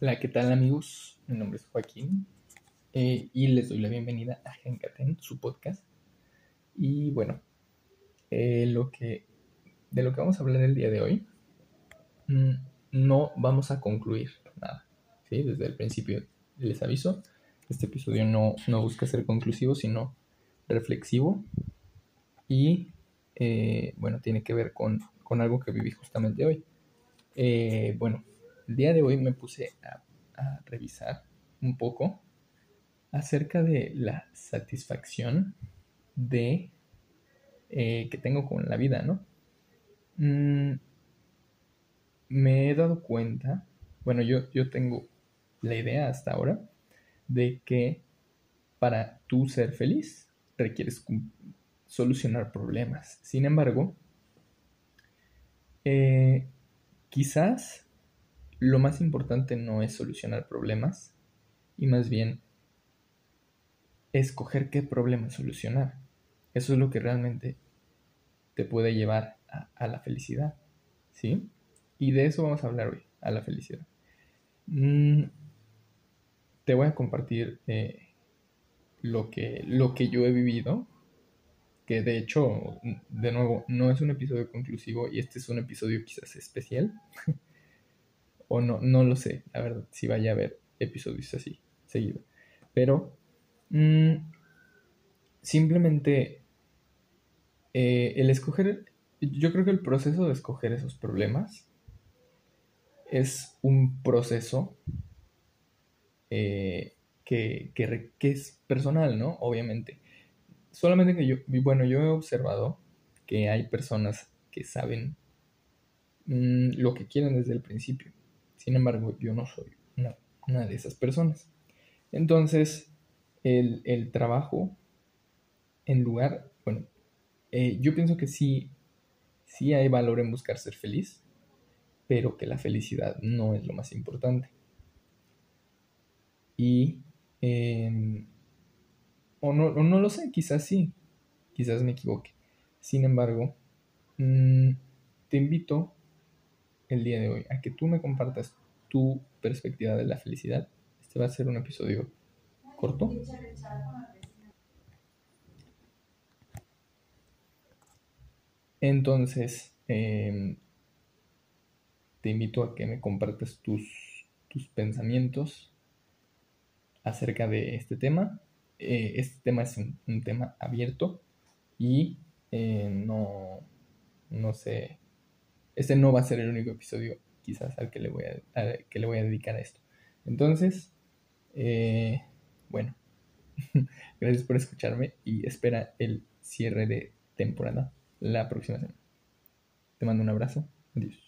Hola, ¿qué tal amigos? Mi nombre es Joaquín eh, y les doy la bienvenida a Gencaten, su podcast. Y bueno, eh, lo que, de lo que vamos a hablar el día de hoy, mm, no vamos a concluir nada. ¿sí? Desde el principio les aviso, este episodio no, no busca ser conclusivo, sino reflexivo. Y eh, bueno, tiene que ver con, con, algo que viví justamente hoy. bueno, el día de hoy me puse a, revisar un poco acerca de la satisfacción de eh, que tengo con la vida, ¿no? Mm, me he dado cuenta, bueno, yo, yo tengo la idea hasta ahora de que para tú ser feliz requieres solucionar problemas. Sin embargo, eh, quizás lo más importante no es solucionar problemas y más bien escoger qué problema solucionar. Eso es lo que realmente te puede llevar a, la felicidad. ¿Sí? Y de eso vamos a hablar hoy, a la felicidad. Mm, te voy a compartir eh, lo, que, lo que yo he vivido, que de hecho, de nuevo, no es un episodio conclusivo y este es un episodio quizás especial. O no, no lo sé, la verdad, si vaya a haber episodios así, seguido. Pero mm, simplemente eh, el escoger, yo creo que el proceso de escoger esos problemas es un proceso eh, que, que, es personal, ¿no? Obviamente. Solamente que yo, bueno, yo he observado que hay personas que saben mm, lo que quieren desde el principio. Sin embargo, yo no soy una, de esas personas. Entonces, el, trabajo, en lugar, bueno, eh, yo pienso que sí, sí hay valor en buscar ser feliz, pero que la felicidad no es lo más importante. Y, em, o, no, no lo sé, quizás sí, quizás me equivoque. Sin embargo, mm, te invito el día de hoy, a que tú me compartas tu perspectiva de la felicidad. Este va a ser un episodio corto. Entonces, em, te invito a que me compartas tus, tus pensamientos acerca de este tema. Eh, este tema es un, tema abierto y eh, no, no sé este no va a ser el único episodio quizás al que le voy a, que le voy a dedicar a esto. Entonces, eh, bueno, gracias por escucharme y espera el cierre de temporada la próxima semana. Te mando un abrazo. Adiós.